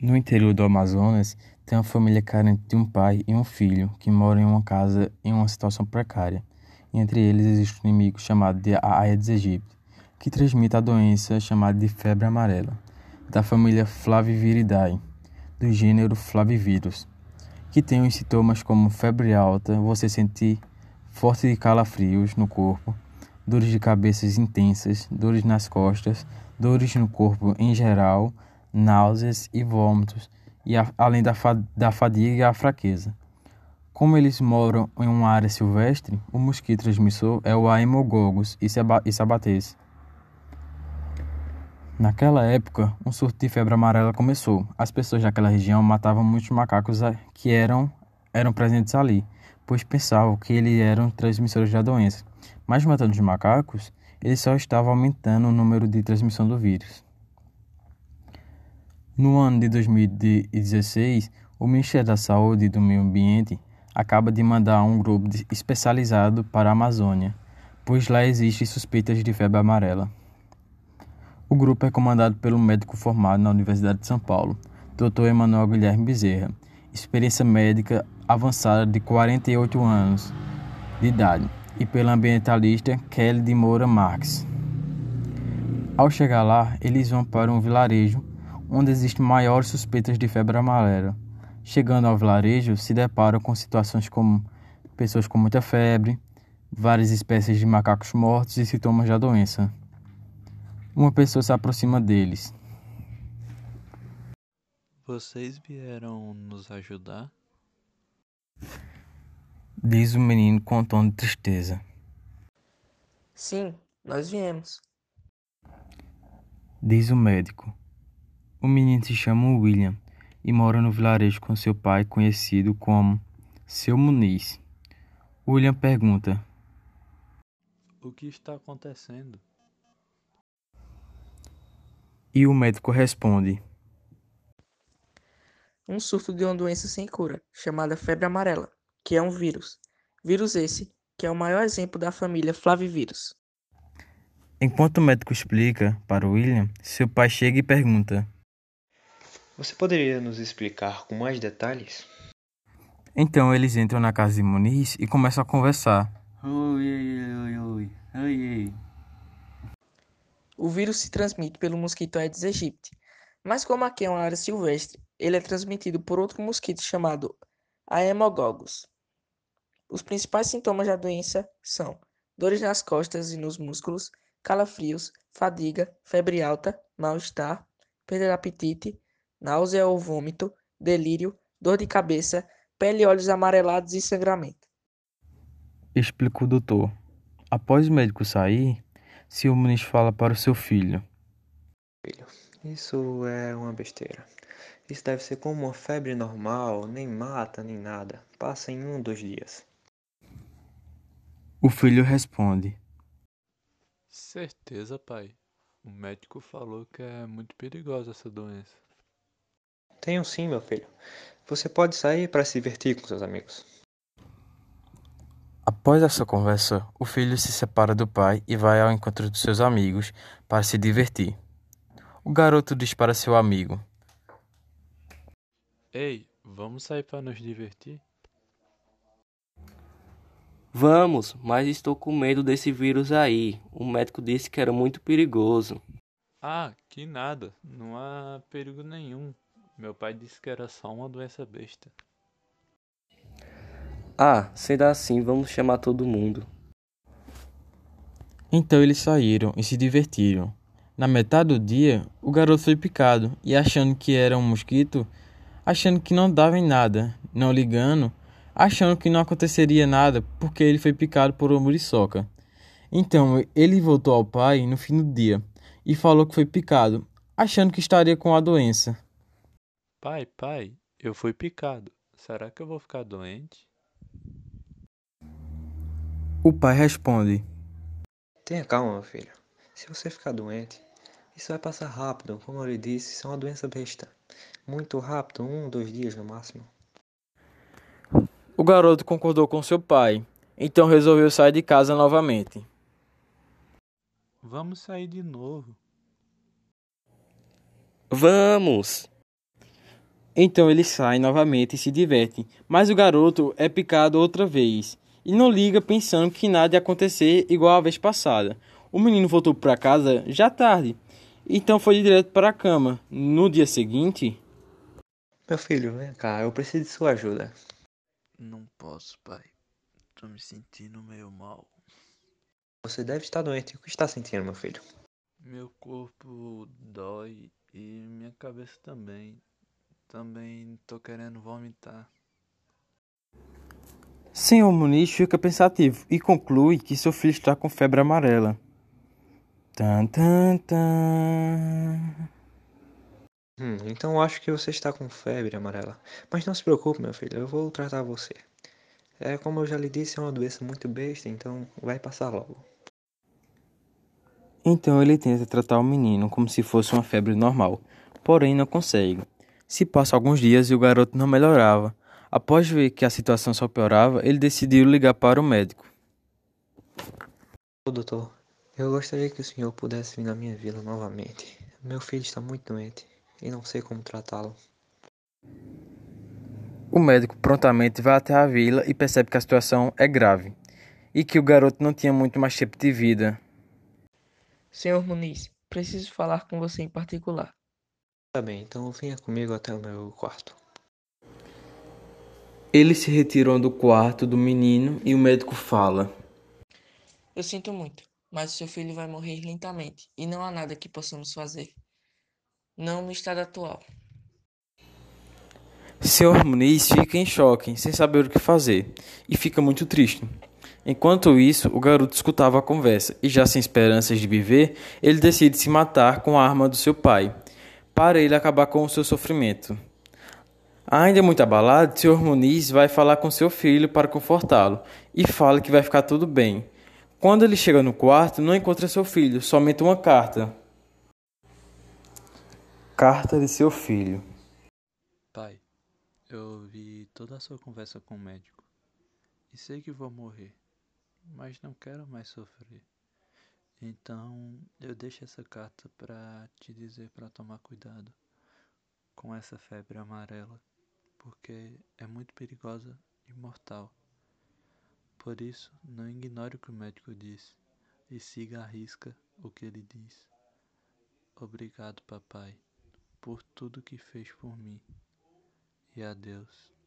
No interior do Amazonas, tem uma família carente de um pai e um filho que moram em uma casa em uma situação precária. Entre eles existe um inimigo chamado de Aedes aegypti, que transmite a doença chamada de febre amarela, da família Flaviviridae, do gênero Flavivirus, que tem os sintomas como febre alta, você sentir forte calafrios no corpo, dores de cabeça intensas, dores nas costas, dores no corpo em geral, náuseas e vômitos, e a, além da, fa da fadiga e a fraqueza. Como eles moram em uma área silvestre, o mosquito transmissor é o Aemogogus e sabates. Naquela época, um surto de febre amarela começou. As pessoas daquela região matavam muitos macacos que eram, eram presentes ali, pois pensavam que eles eram transmissores da doença. Mas matando os macacos, eles só estavam aumentando o número de transmissão do vírus. No ano de 2016, o Ministério da Saúde e do Meio Ambiente acaba de mandar um grupo especializado para a Amazônia, pois lá existem suspeitas de febre amarela. O grupo é comandado pelo médico formado na Universidade de São Paulo, Dr. Emanuel Guilherme Bezerra, experiência médica avançada de 48 anos de idade, e pela ambientalista Kelly de Moura Marques. Ao chegar lá, eles vão para um vilarejo onde existem maiores suspeitas de febre amarela. Chegando ao vilarejo, se deparam com situações como pessoas com muita febre, várias espécies de macacos mortos e sintomas da doença. Uma pessoa se aproxima deles. Vocês vieram nos ajudar? Diz o menino com um tom de tristeza. Sim, nós viemos. Diz o médico. O menino se chama William e mora no vilarejo com seu pai, conhecido como Seu Muniz. William pergunta: O que está acontecendo? E o médico responde: Um surto de uma doença sem cura, chamada febre amarela, que é um vírus. Vírus esse que é o maior exemplo da família Flavivírus. Enquanto o médico explica para William, seu pai chega e pergunta: você poderia nos explicar com mais detalhes? Então eles entram na casa de Muniz e começam a conversar. Oi, oi, oi, oi, oi. O vírus se transmite pelo mosquito Aedes aegypti, mas como aqui é uma área silvestre, ele é transmitido por outro mosquito chamado Aemogogus. Os principais sintomas da doença são dores nas costas e nos músculos, calafrios, fadiga, febre alta, mal-estar, perda de apetite, náusea ou vômito, delírio, dor de cabeça, pele e olhos amarelados e sangramento. Explicou o doutor. Após o médico sair, Muniz fala para o seu filho. Filho, isso é uma besteira. Isso deve ser como uma febre normal, nem mata nem nada. Passa em um, dois dias. O filho responde: Certeza, pai. O médico falou que é muito perigosa essa doença. Tenho sim, meu filho. Você pode sair para se divertir com seus amigos. Após essa conversa, o filho se separa do pai e vai ao encontro dos seus amigos para se divertir. O garoto diz para seu amigo: Ei, vamos sair para nos divertir? Vamos, mas estou com medo desse vírus aí. O médico disse que era muito perigoso. Ah, que nada. Não há perigo nenhum. Meu pai disse que era só uma doença besta. Ah, sendo assim, vamos chamar todo mundo. Então eles saíram e se divertiram. Na metade do dia, o garoto foi picado e, achando que era um mosquito, achando que não dava em nada, não ligando, achando que não aconteceria nada porque ele foi picado por uma muriçoca. Então ele voltou ao pai no fim do dia e falou que foi picado, achando que estaria com a doença. Pai, pai, eu fui picado. Será que eu vou ficar doente? O pai responde: Tenha calma, meu filho. Se você ficar doente, isso vai passar rápido. Como eu lhe disse, isso é uma doença besta. Muito rápido, um, dois dias no máximo. O garoto concordou com seu pai, então resolveu sair de casa novamente. Vamos sair de novo. Vamos! Então eles saem novamente e se divertem, mas o garoto é picado outra vez e não liga pensando que nada ia acontecer igual a vez passada. O menino voltou para casa já tarde, então foi direto para a cama. No dia seguinte. Meu filho, vem cá, eu preciso de sua ajuda. Não posso, pai. Tô me sentindo meio mal. Você deve estar doente. O que está sentindo, meu filho? Meu corpo dói e minha cabeça também. Também tô querendo vomitar. Senhor Muniz fica pensativo e conclui que seu filho está com febre amarela. Tan, tan, tan. Hum, então acho que você está com febre amarela. Mas não se preocupe, meu filho, eu vou tratar você. É como eu já lhe disse, é uma doença muito besta, então vai passar logo. Então ele tenta tratar o menino como se fosse uma febre normal, porém não consegue. Se passa alguns dias e o garoto não melhorava. Após ver que a situação só piorava, ele decidiu ligar para o médico. Ô doutor, eu gostaria que o senhor pudesse vir na minha vila novamente. Meu filho está muito doente e não sei como tratá-lo. O médico prontamente vai até a vila e percebe que a situação é grave e que o garoto não tinha muito mais tempo de vida. Senhor Muniz, preciso falar com você em particular. Tá bem, então venha comigo até o meu quarto. Eles se retiram do quarto do menino e o médico fala: Eu sinto muito, mas o seu filho vai morrer lentamente e não há nada que possamos fazer. Não no estado atual. Senhor Muniz fica em choque, sem saber o que fazer, e fica muito triste. Enquanto isso, o garoto escutava a conversa e, já sem esperanças de viver, ele decide se matar com a arma do seu pai, para ele acabar com o seu sofrimento. Ainda muito abalado, o Sr. Muniz vai falar com seu filho para confortá-lo e fala que vai ficar tudo bem. Quando ele chega no quarto, não encontra seu filho, somente uma carta. Carta de seu filho. Pai, eu ouvi toda a sua conversa com o médico e sei que vou morrer, mas não quero mais sofrer. Então eu deixo essa carta para te dizer para tomar cuidado com essa febre amarela, porque é muito perigosa e mortal. Por isso, não ignore o que o médico diz e siga à risca o que ele diz. Obrigado, papai, por tudo que fez por mim. E adeus.